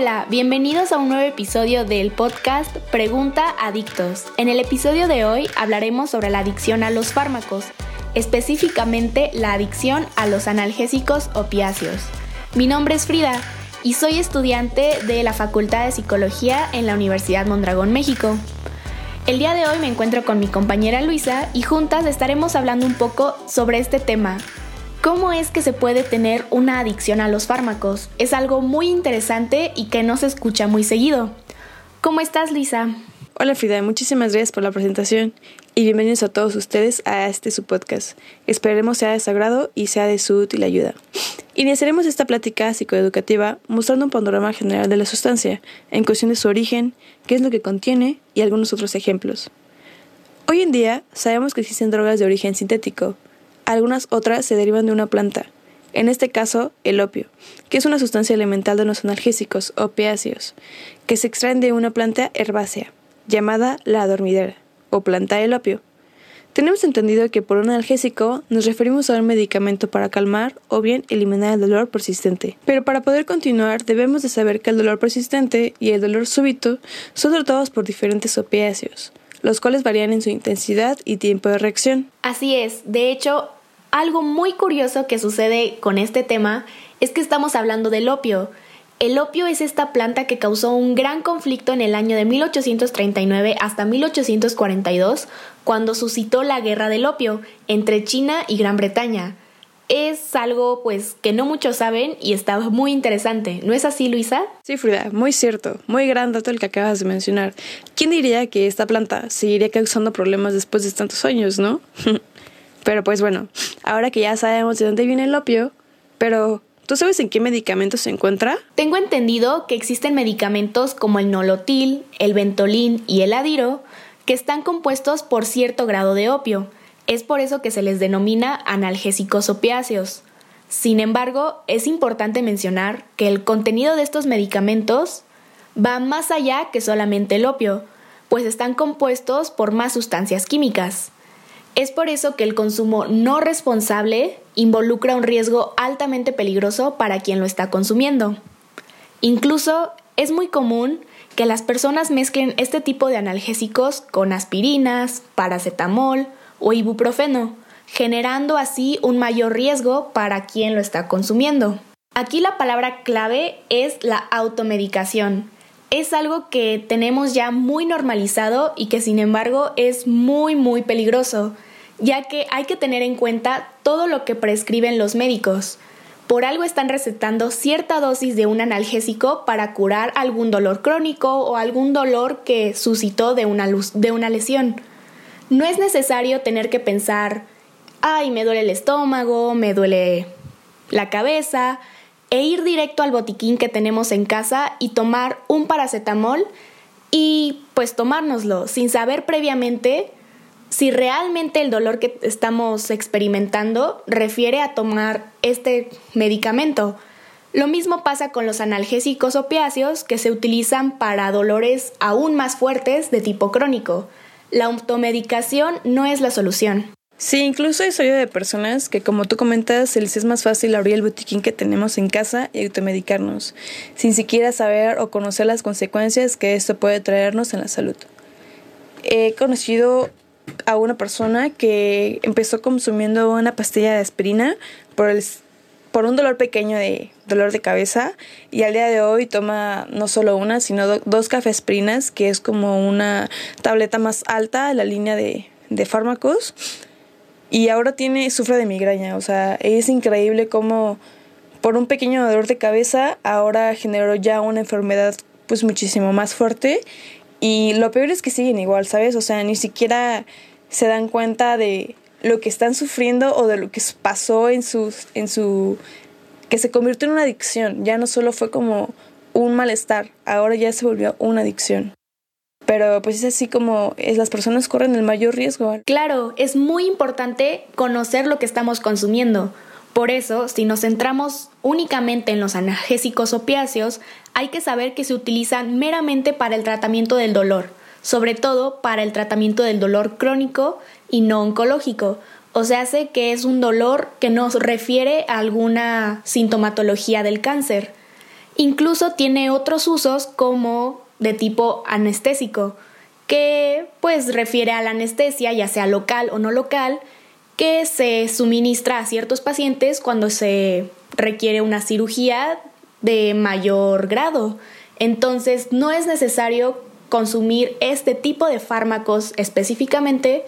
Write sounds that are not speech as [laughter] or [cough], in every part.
Hola, bienvenidos a un nuevo episodio del podcast Pregunta Adictos. En el episodio de hoy hablaremos sobre la adicción a los fármacos, específicamente la adicción a los analgésicos opiáceos. Mi nombre es Frida y soy estudiante de la Facultad de Psicología en la Universidad Mondragón, México. El día de hoy me encuentro con mi compañera Luisa y juntas estaremos hablando un poco sobre este tema, ¿Cómo es que se puede tener una adicción a los fármacos? Es algo muy interesante y que no se escucha muy seguido. ¿Cómo estás, Lisa? Hola Frida, muchísimas gracias por la presentación y bienvenidos a todos ustedes a este su podcast. Esperemos sea de su y sea de su útil ayuda. Iniciaremos esta plática psicoeducativa mostrando un panorama general de la sustancia, en cuestión de su origen, qué es lo que contiene y algunos otros ejemplos. Hoy en día sabemos que existen drogas de origen sintético, algunas otras se derivan de una planta, en este caso el opio, que es una sustancia elemental de los analgésicos opiáceos, que se extraen de una planta herbácea, llamada la dormidera, o planta del opio. Tenemos entendido que por un analgésico nos referimos a un medicamento para calmar o bien eliminar el dolor persistente. Pero para poder continuar debemos de saber que el dolor persistente y el dolor súbito son tratados por diferentes opiáceos, los cuales varían en su intensidad y tiempo de reacción. Así es, de hecho, algo muy curioso que sucede con este tema es que estamos hablando del opio. El opio es esta planta que causó un gran conflicto en el año de 1839 hasta 1842, cuando suscitó la guerra del opio entre China y Gran Bretaña. Es algo pues que no muchos saben y está muy interesante. ¿No es así, Luisa? Sí, Frida, muy cierto. Muy gran dato el que acabas de mencionar. ¿Quién diría que esta planta seguiría causando problemas después de tantos años, no? [laughs] Pero pues bueno, ahora que ya sabemos de dónde viene el opio, pero ¿tú sabes en qué medicamento se encuentra? Tengo entendido que existen medicamentos como el nolotil, el ventolin y el adiro que están compuestos por cierto grado de opio. Es por eso que se les denomina analgésicos opiáceos. Sin embargo, es importante mencionar que el contenido de estos medicamentos va más allá que solamente el opio, pues están compuestos por más sustancias químicas. Es por eso que el consumo no responsable involucra un riesgo altamente peligroso para quien lo está consumiendo. Incluso es muy común que las personas mezclen este tipo de analgésicos con aspirinas, paracetamol o ibuprofeno, generando así un mayor riesgo para quien lo está consumiendo. Aquí la palabra clave es la automedicación. Es algo que tenemos ya muy normalizado y que sin embargo es muy muy peligroso, ya que hay que tener en cuenta todo lo que prescriben los médicos. Por algo están recetando cierta dosis de un analgésico para curar algún dolor crónico o algún dolor que suscitó de una, de una lesión. No es necesario tener que pensar, ay, me duele el estómago, me duele la cabeza, e ir directo al botiquín que tenemos en casa y tomar un paracetamol y pues tomárnoslo sin saber previamente si realmente el dolor que estamos experimentando refiere a tomar este medicamento. Lo mismo pasa con los analgésicos opiáceos que se utilizan para dolores aún más fuertes de tipo crónico. La automedicación no es la solución. Sí, incluso he oído de personas que, como tú comentas, les es más fácil abrir el botiquín que tenemos en casa y automedicarnos, sin siquiera saber o conocer las consecuencias que esto puede traernos en la salud. He conocido a una persona que empezó consumiendo una pastilla de aspirina por, el, por un dolor pequeño de dolor de cabeza y al día de hoy toma no solo una, sino dos cafeaspirinas, que es como una tableta más alta de la línea de, de fármacos. Y ahora tiene, sufre de migraña, o sea, es increíble cómo por un pequeño dolor de cabeza ahora generó ya una enfermedad pues muchísimo más fuerte y lo peor es que siguen igual, ¿sabes? O sea, ni siquiera se dan cuenta de lo que están sufriendo o de lo que pasó en su, en su que se convirtió en una adicción. Ya no solo fue como un malestar, ahora ya se volvió una adicción. Pero pues es así como es, las personas corren el mayor riesgo. Claro, es muy importante conocer lo que estamos consumiendo. Por eso, si nos centramos únicamente en los analgésicos opiáceos, hay que saber que se utilizan meramente para el tratamiento del dolor, sobre todo para el tratamiento del dolor crónico y no oncológico. O sea, hace que es un dolor que nos refiere a alguna sintomatología del cáncer. Incluso tiene otros usos como de tipo anestésico, que pues refiere a la anestesia, ya sea local o no local, que se suministra a ciertos pacientes cuando se requiere una cirugía de mayor grado. Entonces no es necesario consumir este tipo de fármacos específicamente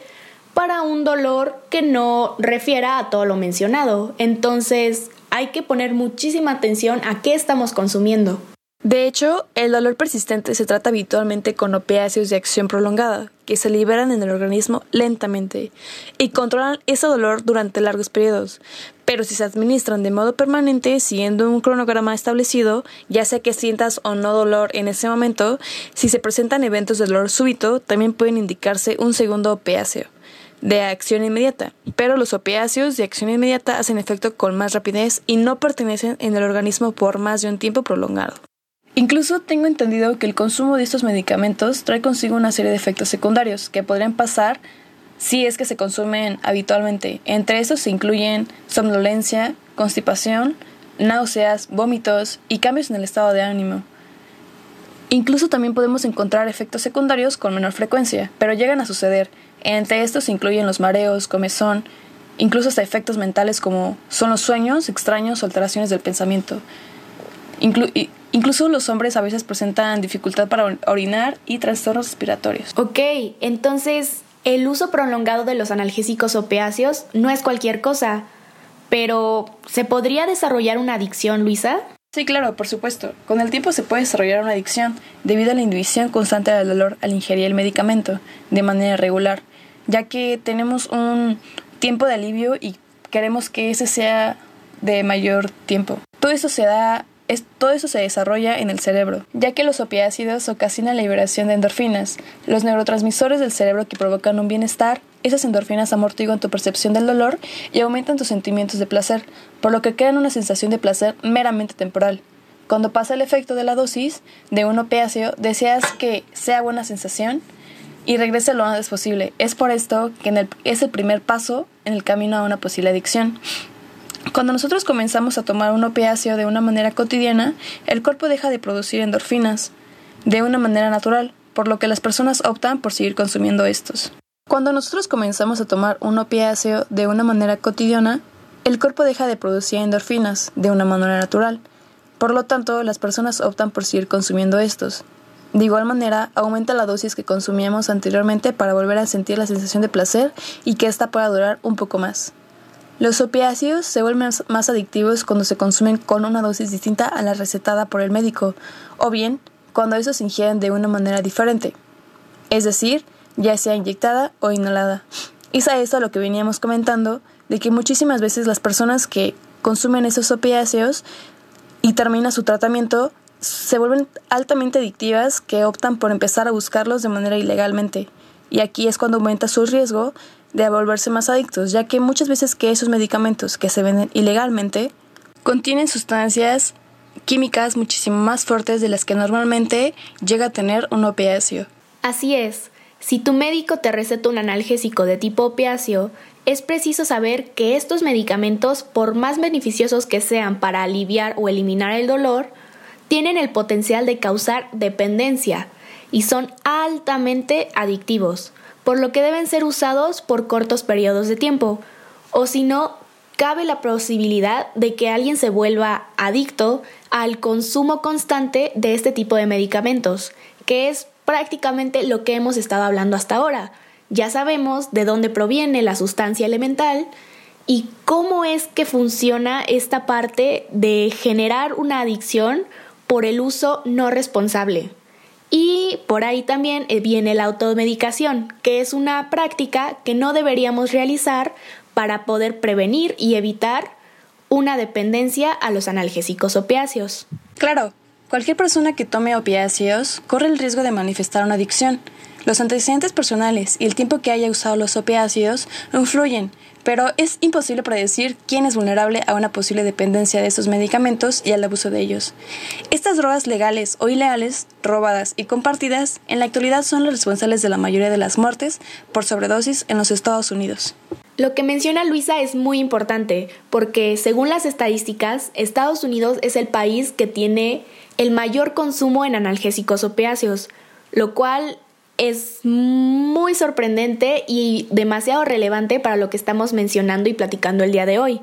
para un dolor que no refiera a todo lo mencionado. Entonces hay que poner muchísima atención a qué estamos consumiendo. De hecho, el dolor persistente se trata habitualmente con opiáceos de acción prolongada, que se liberan en el organismo lentamente y controlan ese dolor durante largos periodos. Pero si se administran de modo permanente, siguiendo un cronograma establecido, ya sea que sientas o no dolor en ese momento, si se presentan eventos de dolor súbito, también pueden indicarse un segundo opiáceo de acción inmediata, pero los opiáceos de acción inmediata hacen efecto con más rapidez y no pertenecen en el organismo por más de un tiempo prolongado. Incluso tengo entendido que el consumo de estos medicamentos trae consigo una serie de efectos secundarios que podrían pasar si es que se consumen habitualmente. Entre estos se incluyen somnolencia, constipación, náuseas, vómitos y cambios en el estado de ánimo. Incluso también podemos encontrar efectos secundarios con menor frecuencia, pero llegan a suceder. Entre estos se incluyen los mareos, comezón, incluso hasta efectos mentales como son los sueños extraños o alteraciones del pensamiento. Incluso los hombres a veces presentan dificultad para orinar y trastornos respiratorios. Ok, entonces el uso prolongado de los analgésicos opiáceos no es cualquier cosa, pero ¿se podría desarrollar una adicción, Luisa? Sí, claro, por supuesto. Con el tiempo se puede desarrollar una adicción debido a la inducción constante del dolor al ingerir el medicamento de manera regular, ya que tenemos un tiempo de alivio y queremos que ese sea de mayor tiempo. Todo eso se da todo eso se desarrolla en el cerebro, ya que los opiácidos ocasionan la liberación de endorfinas, los neurotransmisores del cerebro que provocan un bienestar esas endorfinas amortiguan tu percepción del dolor y aumentan tus sentimientos de placer, por lo que crean una sensación de placer meramente temporal. Cuando pasa el efecto de la dosis de un opiáceo, deseas que sea buena sensación y regrese lo antes posible. Es por esto que es el primer paso en el camino a una posible adicción. Cuando nosotros comenzamos a tomar un opiáceo de una manera cotidiana, el cuerpo deja de producir endorfinas de una manera natural, por lo que las personas optan por seguir consumiendo estos. Cuando nosotros comenzamos a tomar un opiáceo de una manera cotidiana, el cuerpo deja de producir endorfinas de una manera natural. Por lo tanto, las personas optan por seguir consumiendo estos. De igual manera, aumenta la dosis que consumíamos anteriormente para volver a sentir la sensación de placer y que ésta pueda durar un poco más. Los opiáceos se vuelven más adictivos cuando se consumen con una dosis distinta a la recetada por el médico, o bien cuando estos se ingieren de una manera diferente. Es decir, ya sea inyectada o inhalada. Es a esto lo que veníamos comentando, de que muchísimas veces las personas que consumen esos opiáceos y termina su tratamiento se vuelven altamente adictivas que optan por empezar a buscarlos de manera ilegalmente. Y aquí es cuando aumenta su riesgo de volverse más adictos, ya que muchas veces que esos medicamentos que se venden ilegalmente contienen sustancias químicas muchísimo más fuertes de las que normalmente llega a tener un opiáceo. Así es. Si tu médico te receta un analgésico de tipo opiáceo, es preciso saber que estos medicamentos, por más beneficiosos que sean para aliviar o eliminar el dolor, tienen el potencial de causar dependencia y son altamente adictivos, por lo que deben ser usados por cortos periodos de tiempo, o si no, cabe la posibilidad de que alguien se vuelva adicto al consumo constante de este tipo de medicamentos, que es prácticamente lo que hemos estado hablando hasta ahora. Ya sabemos de dónde proviene la sustancia elemental y cómo es que funciona esta parte de generar una adicción por el uso no responsable. Y por ahí también eh, viene la automedicación, que es una práctica que no deberíamos realizar para poder prevenir y evitar una dependencia a los analgésicos opiáceos. Claro, Cualquier persona que tome opiáceos corre el riesgo de manifestar una adicción. Los antecedentes personales y el tiempo que haya usado los opiáceos influyen, pero es imposible predecir quién es vulnerable a una posible dependencia de estos medicamentos y al abuso de ellos. Estas drogas legales o ilegales, robadas y compartidas, en la actualidad son las responsables de la mayoría de las muertes por sobredosis en los Estados Unidos. Lo que menciona Luisa es muy importante porque según las estadísticas, Estados Unidos es el país que tiene el mayor consumo en analgésicos opiáceos, lo cual es muy sorprendente y demasiado relevante para lo que estamos mencionando y platicando el día de hoy.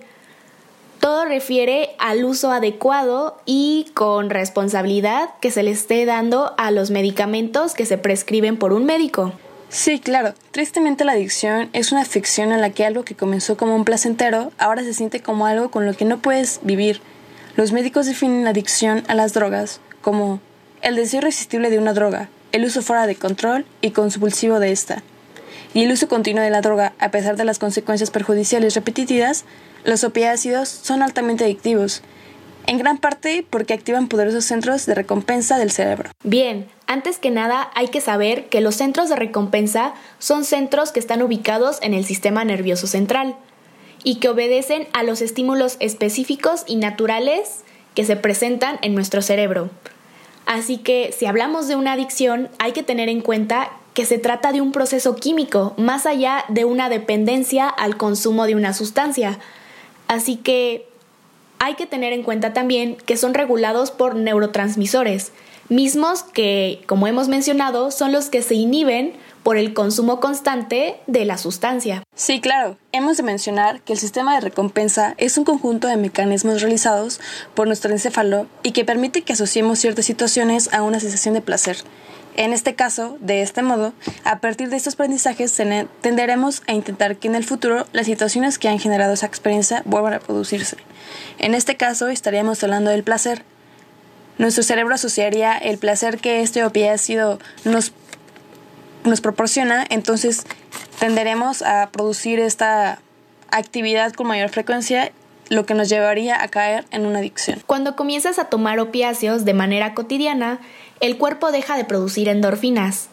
Todo refiere al uso adecuado y con responsabilidad que se le esté dando a los medicamentos que se prescriben por un médico. Sí, claro. Tristemente la adicción es una ficción en la que algo que comenzó como un placentero ahora se siente como algo con lo que no puedes vivir. Los médicos definen la adicción a las drogas como el deseo irresistible de una droga, el uso fuera de control y convulsivo de esta, y el uso continuo de la droga, a pesar de las consecuencias perjudiciales repetitivas, los opiáceos son altamente adictivos, en gran parte porque activan poderosos centros de recompensa del cerebro. Bien, antes que nada hay que saber que los centros de recompensa son centros que están ubicados en el sistema nervioso central y que obedecen a los estímulos específicos y naturales que se presentan en nuestro cerebro. Así que si hablamos de una adicción, hay que tener en cuenta que se trata de un proceso químico, más allá de una dependencia al consumo de una sustancia. Así que hay que tener en cuenta también que son regulados por neurotransmisores, mismos que, como hemos mencionado, son los que se inhiben por el consumo constante de la sustancia. Sí, claro. Hemos de mencionar que el sistema de recompensa es un conjunto de mecanismos realizados por nuestro encéfalo y que permite que asociemos ciertas situaciones a una sensación de placer. En este caso, de este modo, a partir de estos aprendizajes tenderemos a intentar que en el futuro las situaciones que han generado esa experiencia vuelvan a producirse. En este caso, estaríamos hablando del placer. Nuestro cerebro asociaría el placer que este opiácido nos nos proporciona, entonces tenderemos a producir esta actividad con mayor frecuencia lo que nos llevaría a caer en una adicción. Cuando comienzas a tomar opiáceos de manera cotidiana, el cuerpo deja de producir endorfinas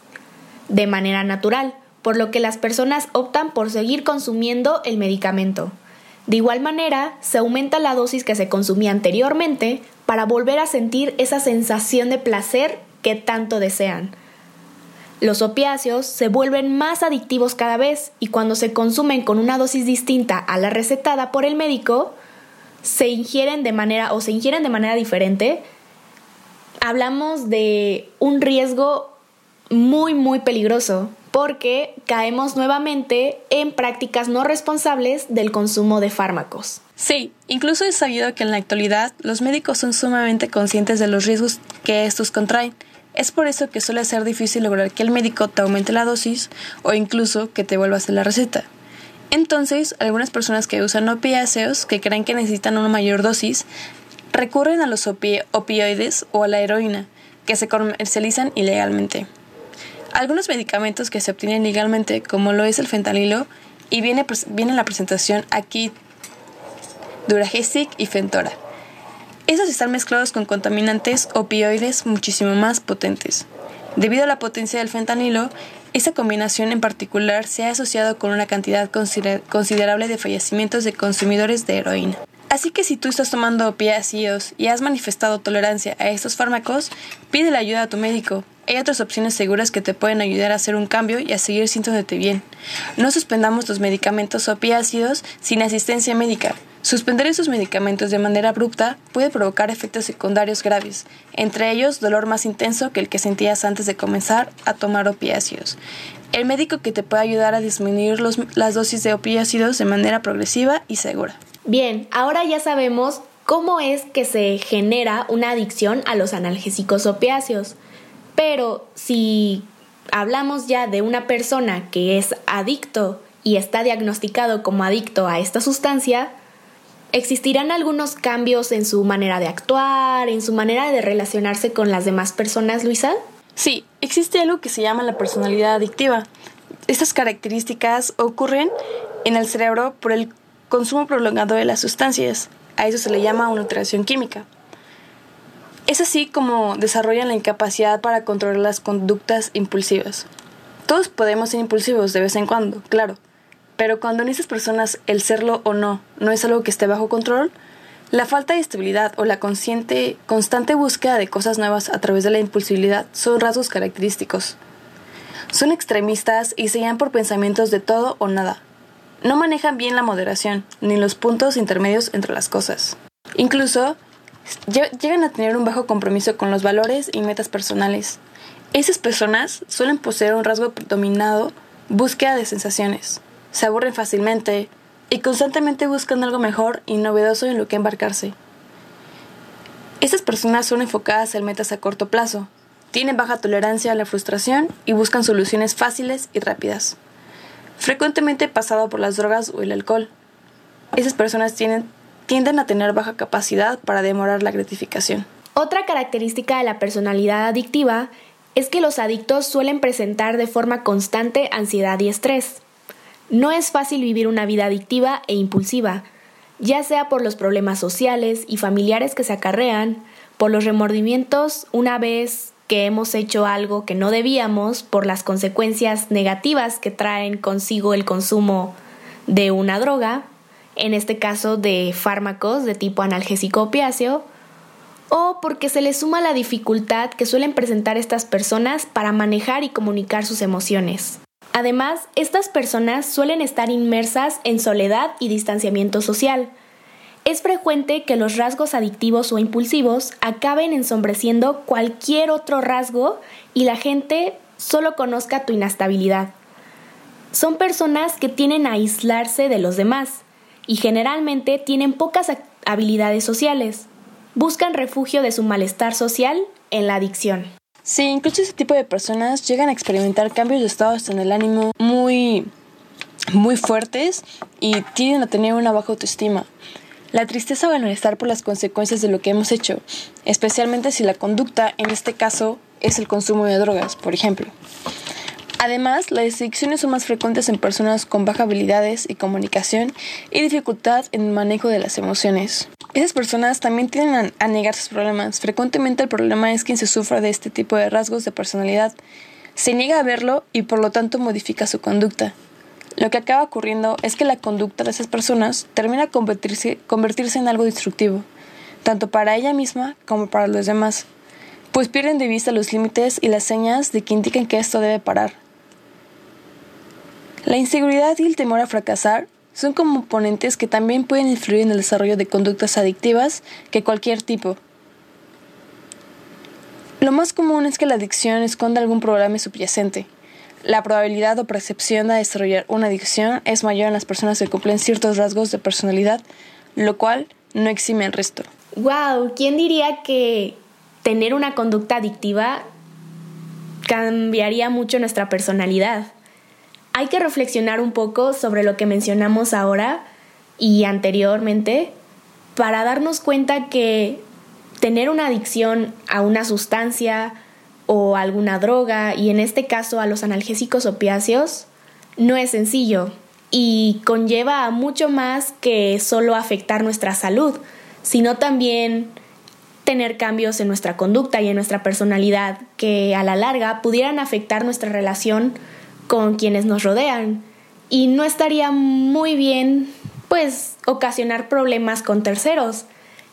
de manera natural, por lo que las personas optan por seguir consumiendo el medicamento. De igual manera, se aumenta la dosis que se consumía anteriormente para volver a sentir esa sensación de placer que tanto desean. Los opiáceos se vuelven más adictivos cada vez y cuando se consumen con una dosis distinta a la recetada por el médico, se ingieren de manera o se ingieren de manera diferente, hablamos de un riesgo muy muy peligroso porque caemos nuevamente en prácticas no responsables del consumo de fármacos. Sí, incluso es sabido que en la actualidad los médicos son sumamente conscientes de los riesgos que estos contraen es por eso que suele ser difícil lograr que el médico te aumente la dosis o incluso que te vuelva a la receta. Entonces, algunas personas que usan opiáceos, que creen que necesitan una mayor dosis, recurren a los opioides o a la heroína, que se comercializan ilegalmente. Algunos medicamentos que se obtienen legalmente, como lo es el fentanilo, y viene, viene en la presentación aquí Duragesic y Fentora. Estos están mezclados con contaminantes opioides muchísimo más potentes. Debido a la potencia del fentanilo, esta combinación en particular se ha asociado con una cantidad considerable de fallecimientos de consumidores de heroína. Así que si tú estás tomando opiáceos y has manifestado tolerancia a estos fármacos, pide la ayuda a tu médico. Hay otras opciones seguras que te pueden ayudar a hacer un cambio y a seguir sintiéndote bien. No suspendamos los medicamentos opiáceos sin asistencia médica. Suspender esos medicamentos de manera abrupta puede provocar efectos secundarios graves, entre ellos dolor más intenso que el que sentías antes de comenzar a tomar opiáceos. El médico que te puede ayudar a disminuir las dosis de opiáceos de manera progresiva y segura. Bien, ahora ya sabemos cómo es que se genera una adicción a los analgésicos opiáceos. Pero si hablamos ya de una persona que es adicto y está diagnosticado como adicto a esta sustancia, ¿Existirán algunos cambios en su manera de actuar, en su manera de relacionarse con las demás personas, Luisa? Sí, existe algo que se llama la personalidad adictiva. Estas características ocurren en el cerebro por el consumo prolongado de las sustancias. A eso se le llama una alteración química. Es así como desarrollan la incapacidad para controlar las conductas impulsivas. Todos podemos ser impulsivos de vez en cuando, claro, Pero cuando en esas personas el serlo o no no es algo que esté bajo control, la falta de estabilidad o la consciente, constante búsqueda de cosas nuevas a través de la impulsibilidad son rasgos característicos. Son extremistas y se guían por pensamientos de todo o nada. No manejan bien la moderación, ni los puntos intermedios entre las cosas. Incluso, llegan a tener un bajo compromiso con los valores y metas personales. Esas personas suelen poseer un rasgo predominado, búsqueda de sensaciones. Se aburren fácilmente, y constantemente buscan algo mejor y novedoso en lo que embarcarse. Estas personas son enfocadas en metas a corto plazo, tienen baja tolerancia a la frustración y buscan soluciones fáciles y rápidas. Frecuentemente pasado por las drogas o el alcohol. Esas personas tienden a tener baja capacidad para demorar la gratificación. Otra característica de la personalidad adictiva es que los adictos suelen presentar de forma constante ansiedad y estrés. No es fácil vivir una vida adictiva e impulsiva, ya sea por los problemas sociales y familiares que se acarrean, por los remordimientos una vez que hemos hecho algo que no debíamos, por las consecuencias negativas que traen consigo el consumo de una droga, en este caso de fármacos de tipo analgésico opiáceo, o porque se les suma la dificultad que suelen presentar estas personas para manejar y comunicar sus emociones. Además, estas personas suelen estar inmersas en soledad y distanciamiento social. Es frecuente que los rasgos adictivos o impulsivos acaben ensombreciendo cualquier otro rasgo y la gente solo conozca tu inestabilidad. Son personas que tienen a aislarse de los demás y generalmente tienen pocas habilidades sociales. Buscan refugio de su malestar social en la adicción. Sí, incluso ese tipo de personas llegan a experimentar cambios de estados en el ánimo muy, muy fuertes y tienden a tener una baja autoestima. La tristeza o el malestar por las consecuencias de lo que hemos hecho, especialmente si la conducta, en este caso, es el consumo de drogas, por ejemplo. Además, las adicciones son más frecuentes en personas con baja habilidades y comunicación y dificultad en el manejo de las emociones. Esas personas también tienden a, negar sus problemas. Frecuentemente el problema es quien se sufra de este tipo de rasgos de personalidad. Se niega a verlo y por lo tanto modifica su conducta. Lo que acaba ocurriendo es que la conducta de esas personas termina convertirse, convertirse en algo destructivo, tanto para ella misma como para los demás, pues pierden de vista los límites y las señas de que indican que esto debe parar. La inseguridad y el temor a fracasar son componentes que también pueden influir en el desarrollo de conductas adictivas que cualquier tipo. Lo más común es que la adicción esconda algún problema subyacente. La probabilidad o percepción de desarrollar una adicción es mayor en las personas que cumplen ciertos rasgos de personalidad, lo cual no exime el resto. Wow, ¿quién diría que tener una conducta adictiva cambiaría mucho nuestra personalidad? Hay que reflexionar un poco sobre lo que mencionamos ahora y anteriormente para darnos cuenta que tener una adicción a una sustancia o alguna droga, y en este caso a los analgésicos opiáceos, no es sencillo y conlleva a mucho más que solo afectar nuestra salud, sino también tener cambios en nuestra conducta y en nuestra personalidad que a la larga pudieran afectar nuestra relación con quienes nos rodean y no estaría muy bien pues ocasionar problemas con terceros,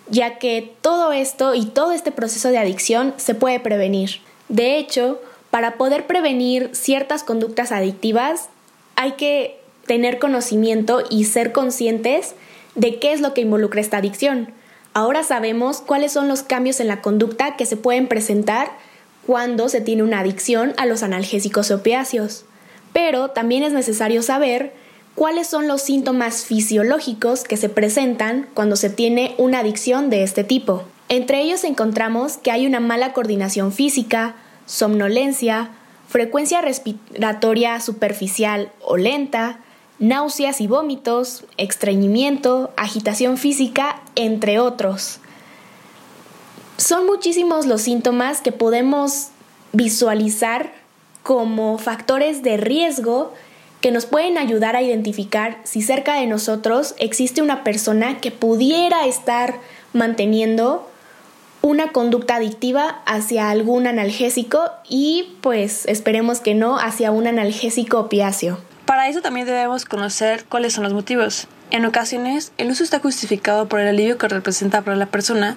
ya que todo esto y todo este proceso de adicción se puede prevenir. De hecho, para poder prevenir ciertas conductas adictivas hay que tener conocimiento y ser conscientes de qué es lo que involucra esta adicción. Ahora sabemos cuáles son los cambios en la conducta que se pueden presentar cuando se tiene una adicción a los analgésicos opiáceos pero también es necesario saber cuáles son los síntomas fisiológicos que se presentan cuando se tiene una adicción de este tipo. Entre ellos encontramos que hay una mala coordinación física, somnolencia, frecuencia respiratoria superficial o lenta, náuseas y vómitos, estreñimiento, agitación física, entre otros. Son muchísimos los síntomas que podemos visualizar como factores de riesgo que nos pueden ayudar a identificar si cerca de nosotros existe una persona que pudiera estar manteniendo una conducta adictiva hacia algún analgésico y pues esperemos que no hacia un analgésico opiáceo. Para eso también debemos conocer cuáles son los motivos. En ocasiones, el uso está justificado por el alivio que representa para la persona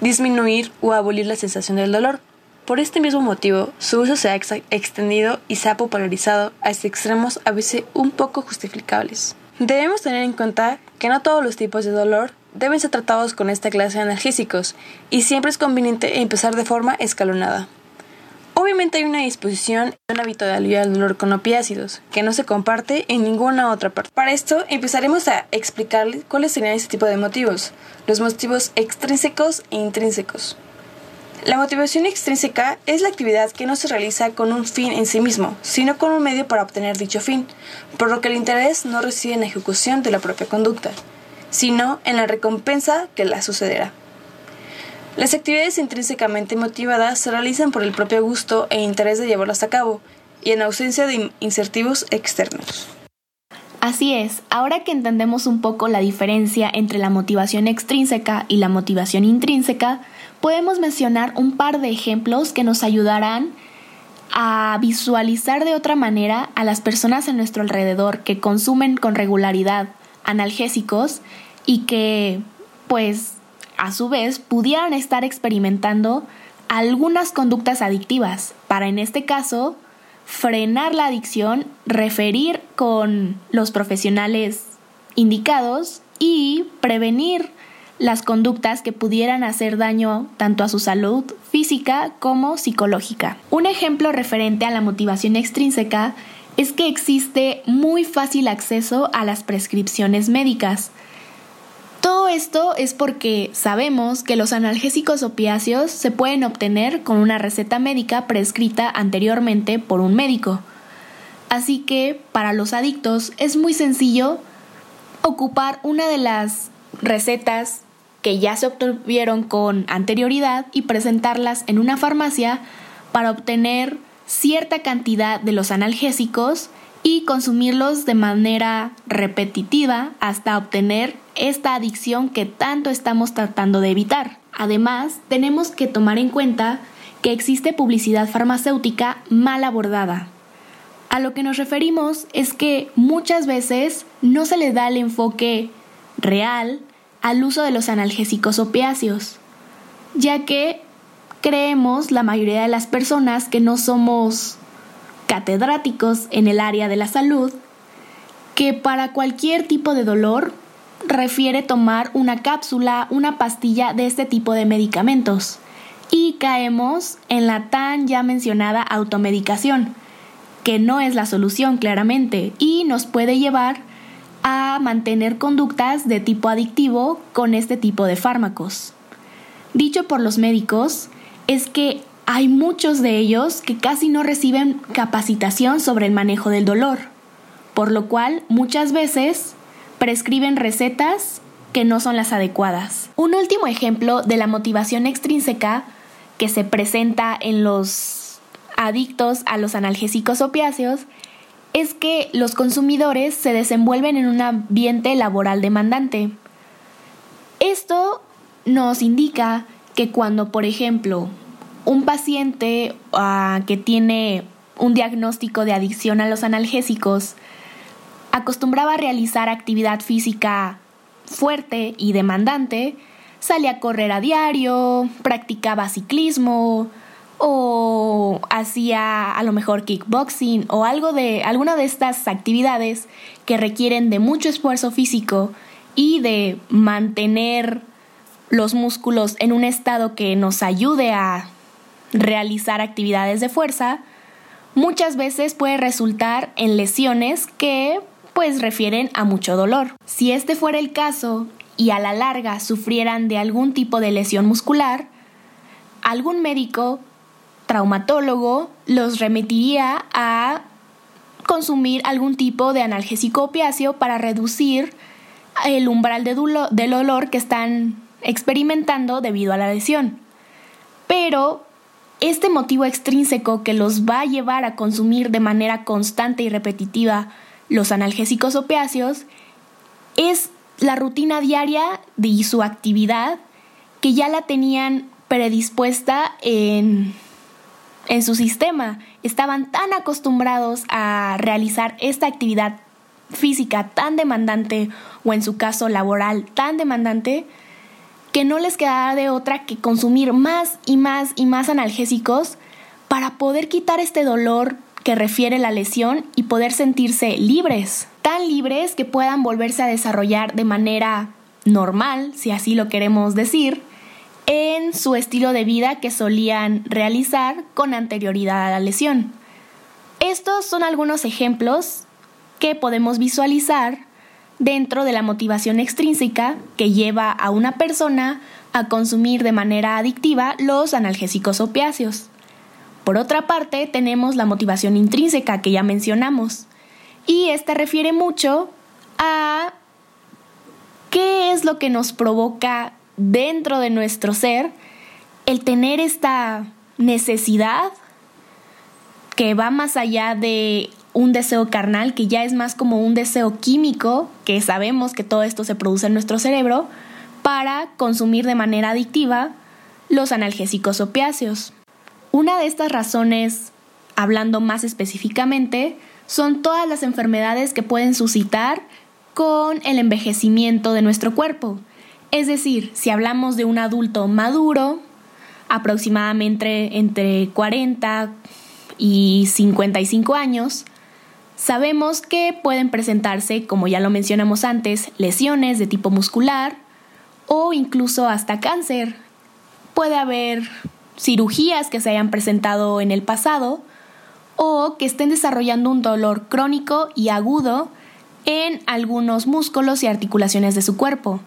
disminuir o abolir la sensación del dolor. Por este mismo motivo, su uso se ha extendido y se ha popularizado hasta extremos a veces un poco justificables. Debemos tener en cuenta que no todos los tipos de dolor deben ser tratados con esta clase de analgésicos y siempre es conveniente empezar de forma escalonada. Obviamente hay una disposición y un hábito de aliviar el dolor con opiácidos, que no se comparte en ninguna otra parte. Para esto empezaremos a explicar cuáles serían este tipo de motivos, los motivos extrínsecos e intrínsecos. La motivación extrínseca es la actividad que no se realiza con un fin en sí mismo, sino con un medio para obtener dicho fin, por lo que el interés no reside en la ejecución de la propia conducta, sino en la recompensa que la sucederá. Las actividades intrínsecamente motivadas se realizan por el propio gusto e interés de llevarlas a cabo, y en ausencia de incentivos externos. Así es, ahora que entendemos un poco la diferencia entre la motivación extrínseca y la motivación intrínseca, podemos mencionar un par de ejemplos que nos ayudarán a visualizar de otra manera a las personas en nuestro alrededor que consumen con regularidad analgésicos y que, pues, a su vez, pudieran estar experimentando algunas conductas adictivas para, en este caso, frenar la adicción, referir con los profesionales indicados y prevenir las conductas que pudieran hacer daño tanto a su salud física como psicológica. Un ejemplo referente a la motivación extrínseca es que existe muy fácil acceso a las prescripciones médicas. Todo esto es porque sabemos que los analgésicos opiáceos se pueden obtener con una receta médica prescrita anteriormente por un médico. Así que para los adictos es muy sencillo ocupar una de las recetas que ya se obtuvieron con anterioridad y presentarlas en una farmacia para obtener cierta cantidad de los analgésicos y consumirlos de manera repetitiva hasta obtener esta adicción que tanto estamos tratando de evitar. Además, tenemos que tomar en cuenta que existe publicidad farmacéutica mal abordada. A lo que nos referimos es que muchas veces no se le da el enfoque real al uso de los analgésicos opiáceos, ya que creemos la mayoría de las personas que no somos catedráticos en el área de la salud, que para cualquier tipo de dolor refiere tomar una cápsula, una pastilla de este tipo de medicamentos. Y caemos en la tan ya mencionada automedicación, que no es la solución claramente y nos puede llevar a mantener conductas de tipo adictivo con este tipo de fármacos. Dicho por los médicos es que hay muchos de ellos que casi no reciben capacitación sobre el manejo del dolor, por lo cual muchas veces prescriben recetas que no son las adecuadas. Un último ejemplo de la motivación extrínseca que se presenta en los adictos a los analgésicos opiáceos es que los consumidores se desenvuelven en un ambiente laboral demandante. Esto nos indica que cuando, por ejemplo, un paciente ah, que tiene un diagnóstico de adicción a los analgésicos acostumbraba a realizar actividad física fuerte y demandante, salía a correr a diario, practicaba ciclismo, o hacía a lo mejor kickboxing o algo de alguna de estas actividades que requieren de mucho esfuerzo físico y de mantener los músculos en un estado que nos ayude a realizar actividades de fuerza, muchas veces puede resultar en lesiones que pues refieren a mucho dolor. Si este fuera el caso y a la larga sufrieran de algún tipo de lesión muscular, algún médico traumatólogo los remitiría a consumir algún tipo de analgésico opiáceo para reducir el umbral de del dolor que están experimentando debido a la lesión. Pero este motivo extrínseco que los va a llevar a consumir de manera constante y repetitiva los analgésicos opiáceos es la rutina diaria de su actividad que ya la tenían predispuesta en en su sistema estaban tan acostumbrados a realizar esta actividad física tan demandante o en su caso laboral tan demandante que no les quedaba de otra que consumir más y más y más analgésicos para poder quitar este dolor que refiere la lesión y poder sentirse libres, tan libres que puedan volverse a desarrollar de manera normal, si así lo queremos decir, en su estilo de vida que solían realizar con anterioridad a la lesión. Estos son algunos ejemplos que podemos visualizar dentro de la motivación extrínseca que lleva a una persona a consumir de manera adictiva los analgésicos opiáceos. Por otra parte, tenemos la motivación intrínseca que ya mencionamos, y esta refiere mucho a qué es lo que nos provoca dentro de nuestro ser el tener esta necesidad que va más allá de un deseo carnal, que ya es más como un deseo químico, que sabemos que todo esto se produce en nuestro cerebro, para consumir de manera adictiva los analgésicos opiáceos. Una de estas razones, hablando más específicamente, son todas las enfermedades que pueden suscitar con el envejecimiento de nuestro cuerpo. Es decir, si hablamos de un adulto maduro, aproximadamente entre 40 y 55 años, sabemos que pueden presentarse, como ya lo mencionamos antes, lesiones de tipo muscular o incluso hasta cáncer. Puede haber cirugías que se hayan presentado en el pasado o que estén desarrollando un dolor crónico y agudo en algunos músculos y articulaciones de su cuerpo.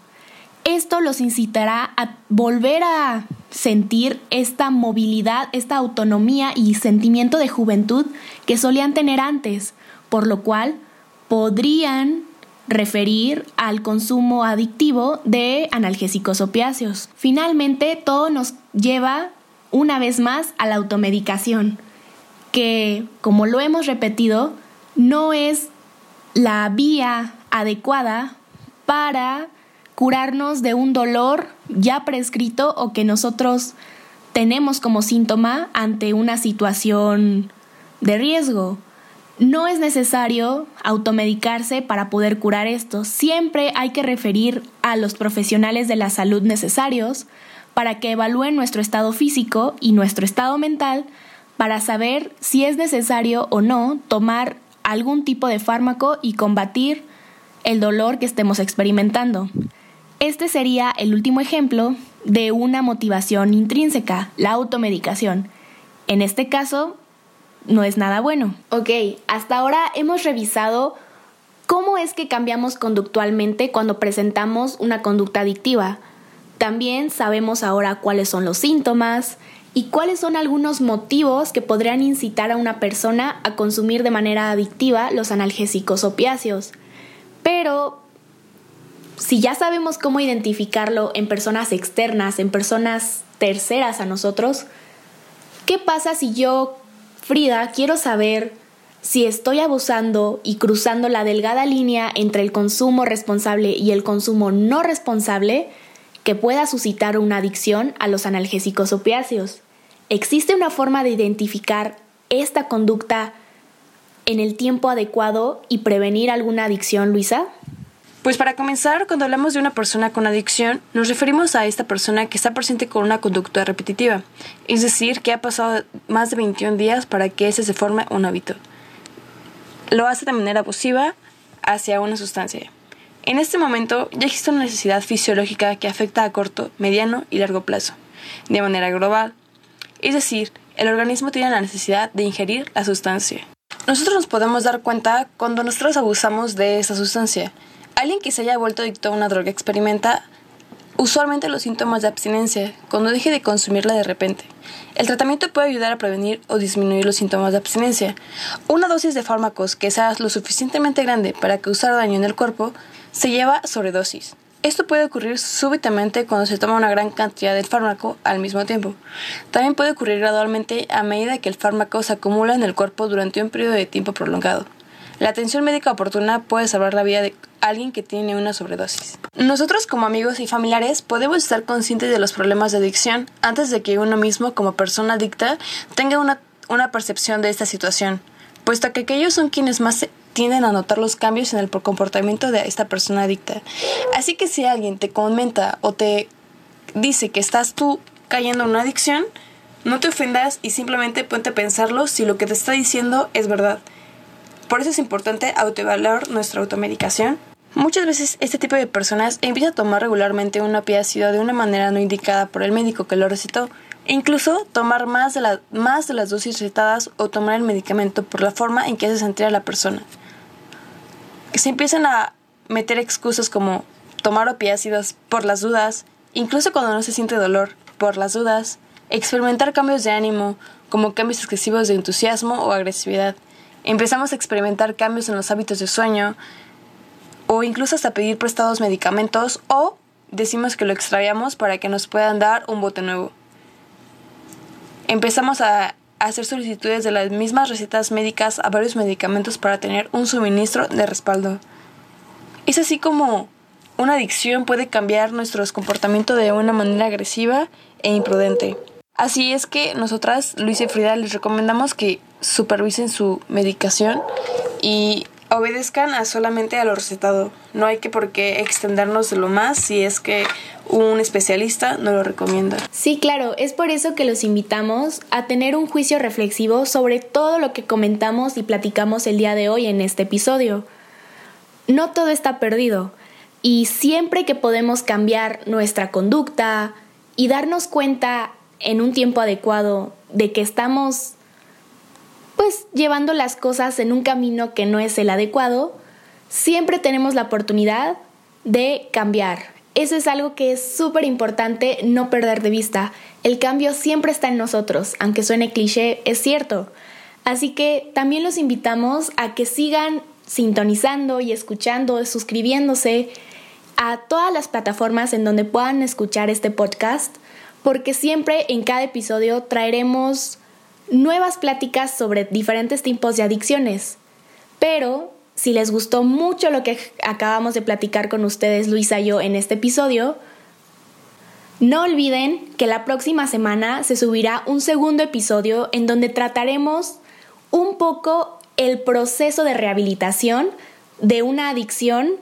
Esto los incitará a volver a sentir esta movilidad, esta autonomía y sentimiento de juventud que solían tener antes, por lo cual podrían referir al consumo adictivo de analgésicos opiáceos. Finalmente, todo nos lleva una vez más a la automedicación, que, como lo hemos repetido, no es la vía adecuada para curarnos de un dolor ya prescrito o que nosotros tenemos como síntoma ante una situación de riesgo. No es necesario automedicarse para poder curar esto. Siempre hay que referir a los profesionales de la salud necesarios para que evalúen nuestro estado físico y nuestro estado mental para saber si es necesario o no tomar algún tipo de fármaco y combatir el dolor que estemos experimentando. Este sería el último ejemplo de una motivación intrínseca, la automedicación. En este caso, no es nada bueno. Ok, hasta ahora hemos revisado cómo es que cambiamos conductualmente cuando presentamos una conducta adictiva. También sabemos ahora cuáles son los síntomas, y cuáles son algunos motivos que podrían incitar a una persona a consumir de manera adictiva los analgésicos opiáceos. Pero si ya sabemos cómo identificarlo en personas externas, en personas terceras a nosotros, ¿qué pasa si yo, Frida, quiero saber si estoy abusando y cruzando la delgada línea entre el consumo responsable y el consumo no responsable que pueda suscitar una adicción a los analgésicos opiáceos? ¿Existe una forma de identificar esta conducta en el tiempo adecuado y prevenir alguna adicción, Luisa? Pues para comenzar, cuando hablamos de una persona con adicción, nos referimos a esta persona que está presente con una conducta repetitiva, es decir, que ha pasado más de 21 días para que ese se forme un hábito. Lo hace de manera abusiva hacia una sustancia. En este momento ya existe una necesidad fisiológica que afecta a corto, mediano y largo plazo, de manera global, es decir, el organismo tiene la necesidad de ingerir la sustancia. Nosotros nos podemos dar cuenta cuando nosotros abusamos de esa sustancia. Alguien que se haya vuelto adicto a una droga experimenta usualmente los síntomas de abstinencia cuando deje de consumirla de repente. El tratamiento puede ayudar a prevenir o disminuir los síntomas de abstinencia. Una dosis de fármacos que sea lo suficientemente grande para causar daño en el cuerpo se lleva sobredosis. Esto puede ocurrir súbitamente cuando se toma una gran cantidad de fármaco al mismo tiempo. También puede ocurrir gradualmente a medida que el fármaco se acumula en el cuerpo durante un periodo de tiempo prolongado. La atención médica oportuna puede salvar la vida de alguien que tiene una sobredosis. Nosotros como amigos y familiares podemos estar conscientes de los problemas de adicción antes de que uno mismo como persona adicta tenga una una percepción de esta situación, puesto que ellos son quienes más tienden a notar los cambios en el comportamiento de esta persona adicta. Así que si alguien te comenta o te dice que estás tú cayendo en una adicción, no te ofendas y simplemente ponte a pensarlo si lo que te está diciendo es verdad. Por eso es importante autoevaluar nuestra automedicación. Muchas veces este tipo de personas empieza a tomar regularmente una ácido de una manera no indicada por el médico que lo recetó, e incluso tomar más de, la, más de las dosis recetadas o tomar el medicamento por la forma en que se sentía la persona. Se empiezan a meter excusas como tomar opiácidos por las dudas, incluso cuando no se siente dolor, por las dudas, experimentar cambios de ánimo, como cambios excesivos de entusiasmo o agresividad. Empezamos a experimentar cambios en los hábitos de sueño, o incluso hasta pedir prestados medicamentos, o decimos que lo extraviamos para que nos puedan dar un bote nuevo. Empezamos a hacer solicitudes de las mismas recetas médicas a varios medicamentos para tener un suministro de respaldo. Es así como una adicción puede cambiar nuestro comportamiento de una manera agresiva e imprudente. Así es que nosotras, Luis y Frida, les recomendamos que supervisen su medicación y obedezcan a solamente a lo recetado. No hay que por qué extendernos de lo más si es que un especialista no lo recomienda. Sí, claro, es por eso que los invitamos a tener un juicio reflexivo sobre todo lo que comentamos y platicamos el día de hoy en este episodio. No todo está perdido y siempre que podemos cambiar nuestra conducta y darnos cuenta en un tiempo adecuado de que estamos pues llevando las cosas en un camino que no es el adecuado, siempre tenemos la oportunidad de cambiar. Eso es algo que es súper importante no perder de vista. El cambio siempre está en nosotros, aunque suene cliché, es cierto. Así que también los invitamos a que sigan sintonizando y escuchando, suscribiéndose a todas las plataformas en donde puedan escuchar este podcast, porque siempre en cada episodio traeremos nuevas pláticas sobre diferentes tipos de adicciones. Pero si les gustó mucho lo que acabamos de platicar con ustedes, Luisa y yo, en este episodio, no olviden que la próxima semana se subirá un segundo episodio en donde trataremos un poco el proceso de rehabilitación de una adicción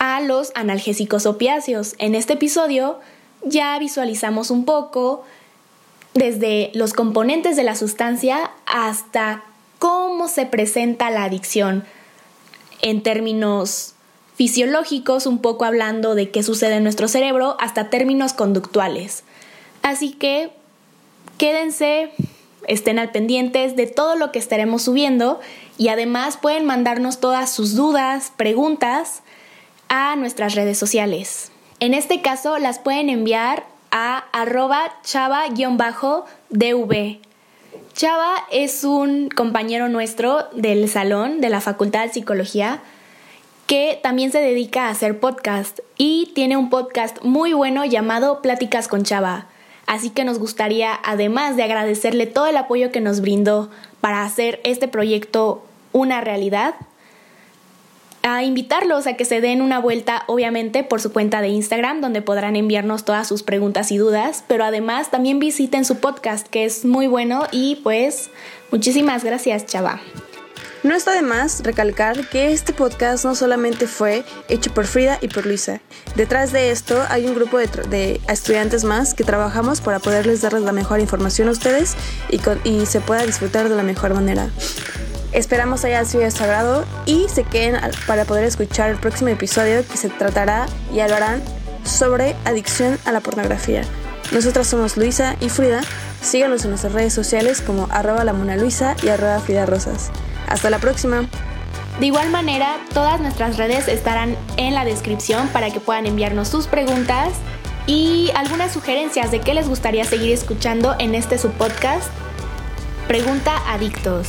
a los analgésicos opiáceos. En este episodio ya visualizamos un poco desde los componentes de la sustancia hasta cómo se presenta la adicción en términos fisiológicos, un poco hablando de qué sucede en nuestro cerebro, hasta términos conductuales. Así que quédense, estén al pendientes de todo lo que estaremos subiendo y además pueden mandarnos todas sus dudas, preguntas a nuestras redes sociales. En este caso las pueden enviar a arroba chava-dv. Chava es un compañero nuestro del salón de la Facultad de Psicología que también se dedica a hacer podcast y tiene un podcast muy bueno llamado Pláticas con Chava. Así que nos gustaría, además de agradecerle todo el apoyo que nos brindó para hacer este proyecto una realidad, a invitarlos a que se den una vuelta, obviamente, por su cuenta de Instagram, donde podrán enviarnos todas sus preguntas y dudas, pero además también visiten su podcast, que es muy bueno y pues muchísimas gracias, Chava. No está de más recalcar que este podcast no solamente fue hecho por Frida y por Luisa. Detrás de esto hay un grupo de, estudiantes más que trabajamos para poderles darles la mejor información a ustedes y, y se pueda disfrutar de la mejor manera. Esperamos haya sido de su agrado y se queden para poder escuchar el próximo episodio que se tratará y hablarán sobre adicción a la pornografía. Nosotras somos Luisa y Frida. Síganos en nuestras redes sociales como arroba la Mona Luisa y arroba Frida Rosas. Hasta la próxima. De igual manera, todas nuestras redes estarán en la descripción para que puedan enviarnos sus preguntas y algunas sugerencias de qué les gustaría seguir escuchando en este subpodcast. Pregunta Adictos.